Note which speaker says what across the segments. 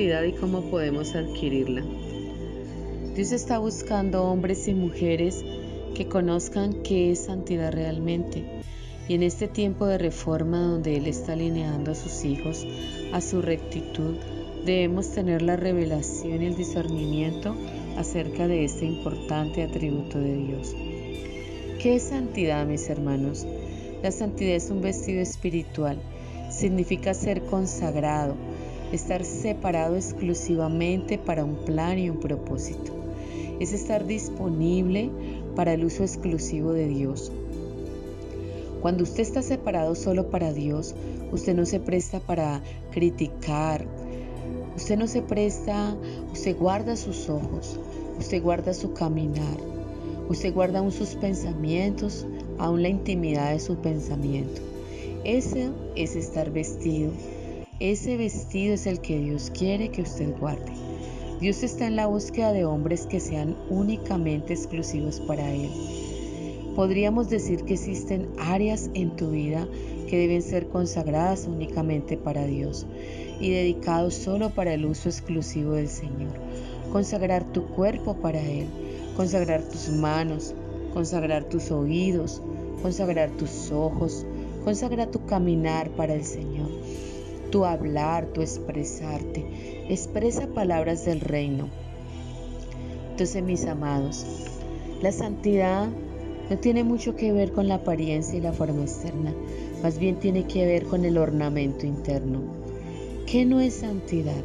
Speaker 1: Y cómo podemos adquirirla? Dios está buscando hombres y mujeres que conozcan qué es santidad realmente. Y en este tiempo de reforma donde Él está alineando a sus hijos a su rectitud, debemos tener la revelación y el discernimiento acerca de este importante atributo de Dios. ¿Qué es santidad, mis hermanos? La santidad es un vestido espiritual. Significa ser consagrado, estar separado exclusivamente para un plan y un propósito. Es estar disponible para el uso exclusivo de Dios. Cuando usted está separado solo para Dios, usted no se presta para criticar, usted no se presta, usted guarda sus ojos, usted guarda su caminar, usted guarda aún sus pensamientos, aún la intimidad de su pensamiento. Ese es estar vestido ese vestido es el que Dios quiere que usted guarde. Dios está en la búsqueda de hombres que sean únicamente exclusivos para Él. Podríamos decir que existen áreas en tu vida que deben ser consagradas únicamente para Dios y dedicados solo para el uso exclusivo del Señor. Consagrar tu cuerpo para Él, consagrar tus manos, consagrar tus oídos, consagrar tus ojos, consagrar tu caminar para el Señor tu hablar, tu expresarte. Expresa palabras del reino. Entonces, mis amados, la santidad no tiene mucho que ver con la apariencia y la forma externa, más bien tiene que ver con el ornamento interno. ¿Qué no es santidad?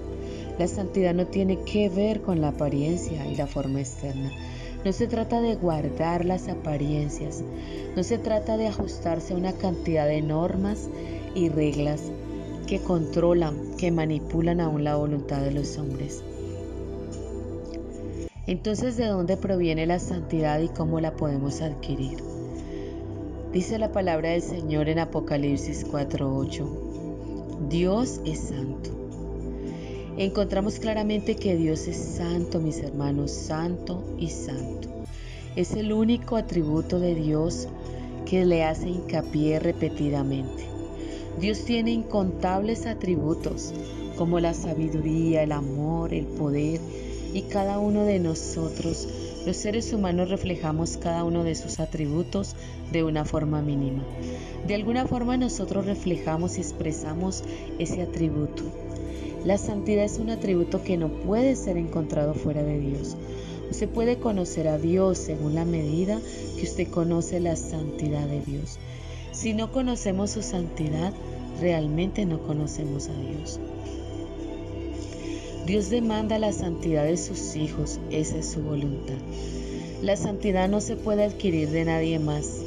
Speaker 1: La santidad no tiene que ver con la apariencia y la forma externa. No se trata de guardar las apariencias, no se trata de ajustarse a una cantidad de normas y reglas que controlan, que manipulan aún la voluntad de los hombres. Entonces, ¿de dónde proviene la santidad y cómo la podemos adquirir? Dice la palabra del Señor en Apocalipsis 4:8. Dios es santo. Encontramos claramente que Dios es santo, mis hermanos, santo y santo. Es el único atributo de Dios que le hace hincapié repetidamente. Dios tiene incontables atributos como la sabiduría, el amor, el poder y cada uno de nosotros, los seres humanos, reflejamos cada uno de sus atributos de una forma mínima. De alguna forma nosotros reflejamos y expresamos ese atributo. La santidad es un atributo que no puede ser encontrado fuera de Dios. Usted puede conocer a Dios según la medida que usted conoce la santidad de Dios. Si no conocemos su santidad, realmente no conocemos a Dios. Dios demanda la santidad de sus hijos, esa es su voluntad. La santidad no se puede adquirir de nadie más.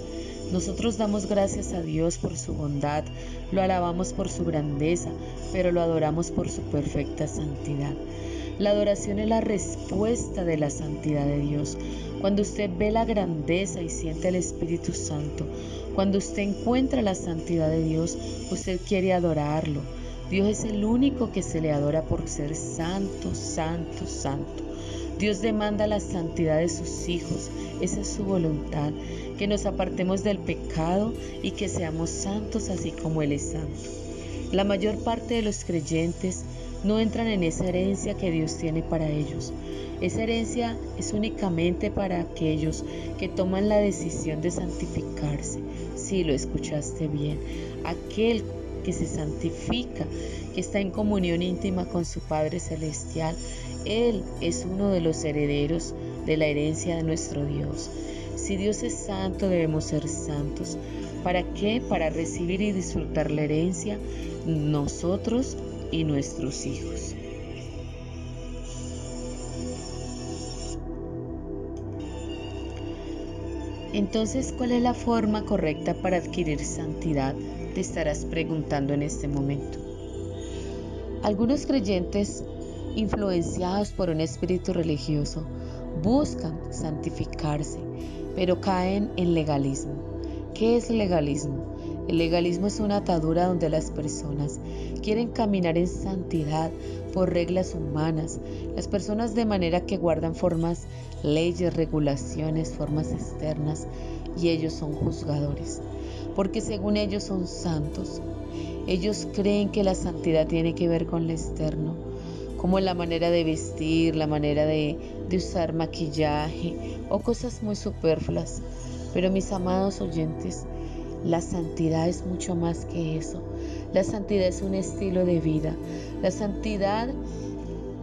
Speaker 1: Nosotros damos gracias a Dios por su bondad, lo alabamos por su grandeza, pero lo adoramos por su perfecta santidad. La adoración es la respuesta de la santidad de Dios. Cuando usted ve la grandeza y siente el Espíritu Santo, cuando usted encuentra la santidad de Dios, usted quiere adorarlo. Dios es el único que se le adora por ser santo, santo, santo. Dios demanda la santidad de sus hijos. Esa es su voluntad, que nos apartemos del pecado y que seamos santos así como Él es santo. La mayor parte de los creyentes no entran en esa herencia que Dios tiene para ellos. Esa herencia es únicamente para aquellos que toman la decisión de santificarse. Si lo escuchaste bien, aquel que se santifica, que está en comunión íntima con su Padre Celestial, Él es uno de los herederos de la herencia de nuestro Dios. Si Dios es santo, debemos ser santos. ¿Para qué? Para recibir y disfrutar la herencia nosotros y nuestros hijos. Entonces, ¿cuál es la forma correcta para adquirir santidad? Te estarás preguntando en este momento. Algunos creyentes influenciados por un espíritu religioso buscan santificarse, pero caen en legalismo. ¿Qué es legalismo? El legalismo es una atadura donde las personas quieren caminar en santidad por reglas humanas. Las personas de manera que guardan formas, leyes, regulaciones, formas externas y ellos son juzgadores. Porque según ellos son santos. Ellos creen que la santidad tiene que ver con lo externo, como la manera de vestir, la manera de, de usar maquillaje o cosas muy superfluas. Pero mis amados oyentes, la santidad es mucho más que eso. La santidad es un estilo de vida. La santidad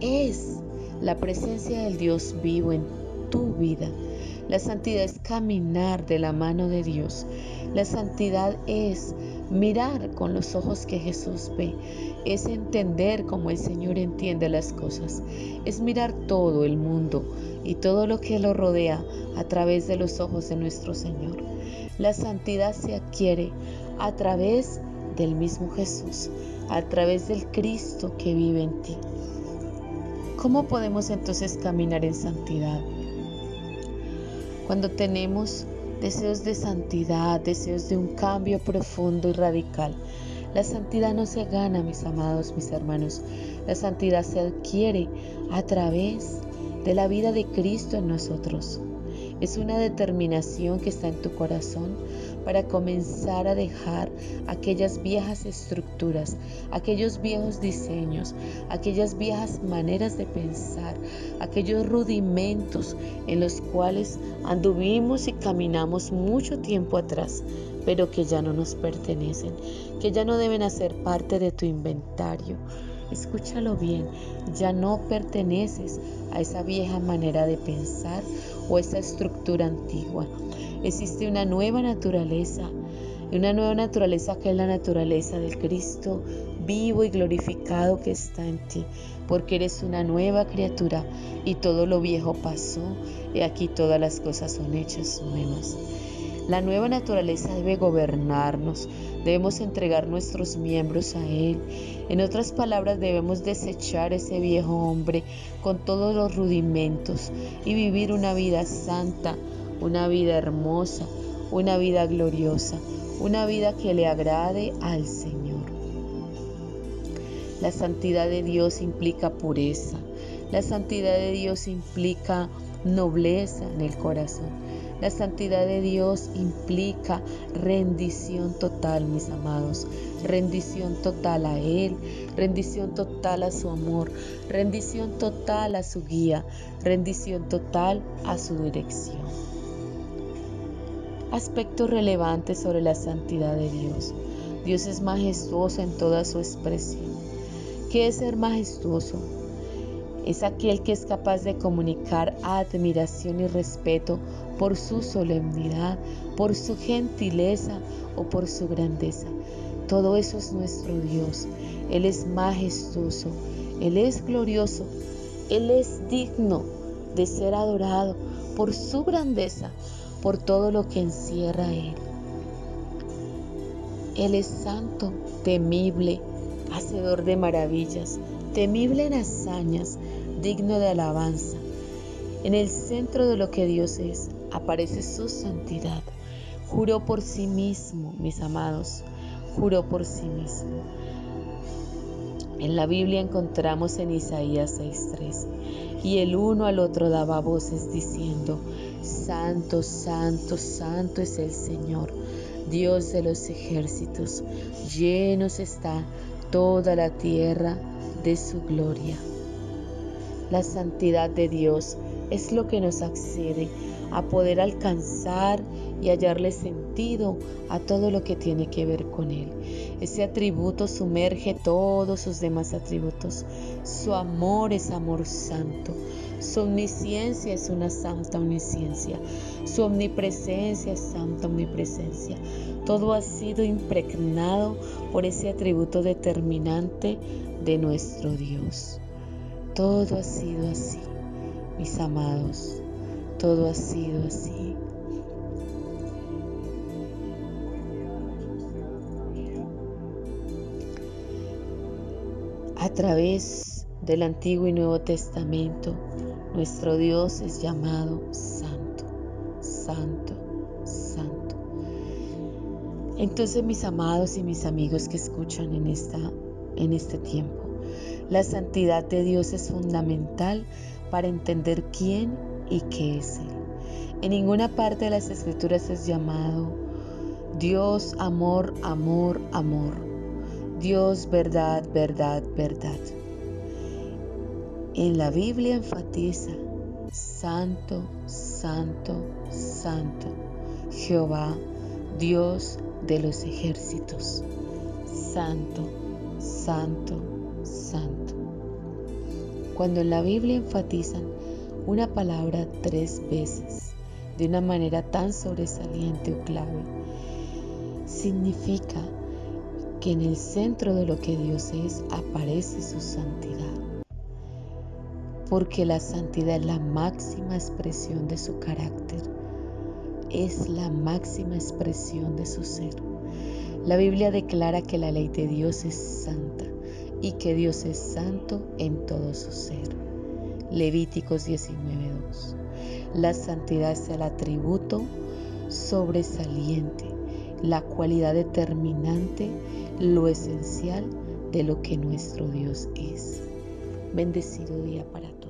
Speaker 1: es la presencia del Dios vivo en tu vida. La santidad es caminar de la mano de Dios. La santidad es mirar con los ojos que Jesús ve. Es entender como el Señor entiende las cosas. Es mirar todo el mundo y todo lo que lo rodea a través de los ojos de nuestro Señor. La santidad se adquiere a través del mismo Jesús, a través del Cristo que vive en ti. ¿Cómo podemos entonces caminar en santidad? Cuando tenemos deseos de santidad, deseos de un cambio profundo y radical. La santidad no se gana, mis amados, mis hermanos. La santidad se adquiere a través de la vida de Cristo en nosotros. Es una determinación que está en tu corazón para comenzar a dejar aquellas viejas estructuras, aquellos viejos diseños, aquellas viejas maneras de pensar, aquellos rudimentos en los cuales anduvimos y caminamos mucho tiempo atrás, pero que ya no nos pertenecen, que ya no deben hacer parte de tu inventario. Escúchalo bien, ya no perteneces a esa vieja manera de pensar o esa estructura antigua. Existe una nueva naturaleza, una nueva naturaleza que es la naturaleza del Cristo vivo y glorificado que está en ti, porque eres una nueva criatura y todo lo viejo pasó y aquí todas las cosas son hechas nuevas. La nueva naturaleza debe gobernarnos, debemos entregar nuestros miembros a Él. En otras palabras, debemos desechar ese viejo hombre con todos los rudimentos y vivir una vida santa, una vida hermosa, una vida gloriosa, una vida que le agrade al Señor. La santidad de Dios implica pureza, la santidad de Dios implica nobleza en el corazón. La santidad de Dios implica rendición total, mis amados, rendición total a Él, rendición total a su amor, rendición total a su guía, rendición total a su dirección. Aspectos relevantes sobre la santidad de Dios. Dios es majestuoso en toda su expresión. ¿Qué es ser majestuoso? Es aquel que es capaz de comunicar admiración y respeto por su solemnidad, por su gentileza o por su grandeza. Todo eso es nuestro Dios. Él es majestuoso, Él es glorioso, Él es digno de ser adorado por su grandeza, por todo lo que encierra Él. Él es santo, temible, hacedor de maravillas, temible en hazañas, digno de alabanza. En el centro de lo que Dios es, aparece su santidad. Juró por sí mismo, mis amados, juró por sí mismo. En la Biblia encontramos en Isaías 6:3, y el uno al otro daba voces diciendo, Santo, santo, santo es el Señor, Dios de los ejércitos, llenos está toda la tierra de su gloria. La santidad de Dios es lo que nos accede a poder alcanzar y hallarle sentido a todo lo que tiene que ver con Él. Ese atributo sumerge todos sus demás atributos. Su amor es amor santo. Su omnisciencia es una santa omnisciencia. Su omnipresencia es santa omnipresencia. Todo ha sido impregnado por ese atributo determinante de nuestro Dios. Todo ha sido así, mis amados todo ha sido así. A través del Antiguo y Nuevo Testamento, nuestro Dios es llamado Santo, Santo, Santo. Entonces, mis amados y mis amigos que escuchan en, esta, en este tiempo, la santidad de Dios es fundamental para entender quién y qué es Él. En ninguna parte de las escrituras es llamado Dios, amor, amor, amor. Dios, verdad, verdad, verdad. En la Biblia enfatiza Santo, Santo, Santo, Jehová, Dios de los ejércitos. Santo, Santo, Santo. Cuando en la Biblia enfatizan una palabra tres veces de una manera tan sobresaliente o clave, significa que en el centro de lo que Dios es aparece su santidad. Porque la santidad es la máxima expresión de su carácter, es la máxima expresión de su ser. La Biblia declara que la ley de Dios es santa y que Dios es santo en todo su ser. Levíticos 19.2. La santidad es el atributo sobresaliente la cualidad determinante, lo esencial de lo que nuestro Dios es. Bendecido día para todos.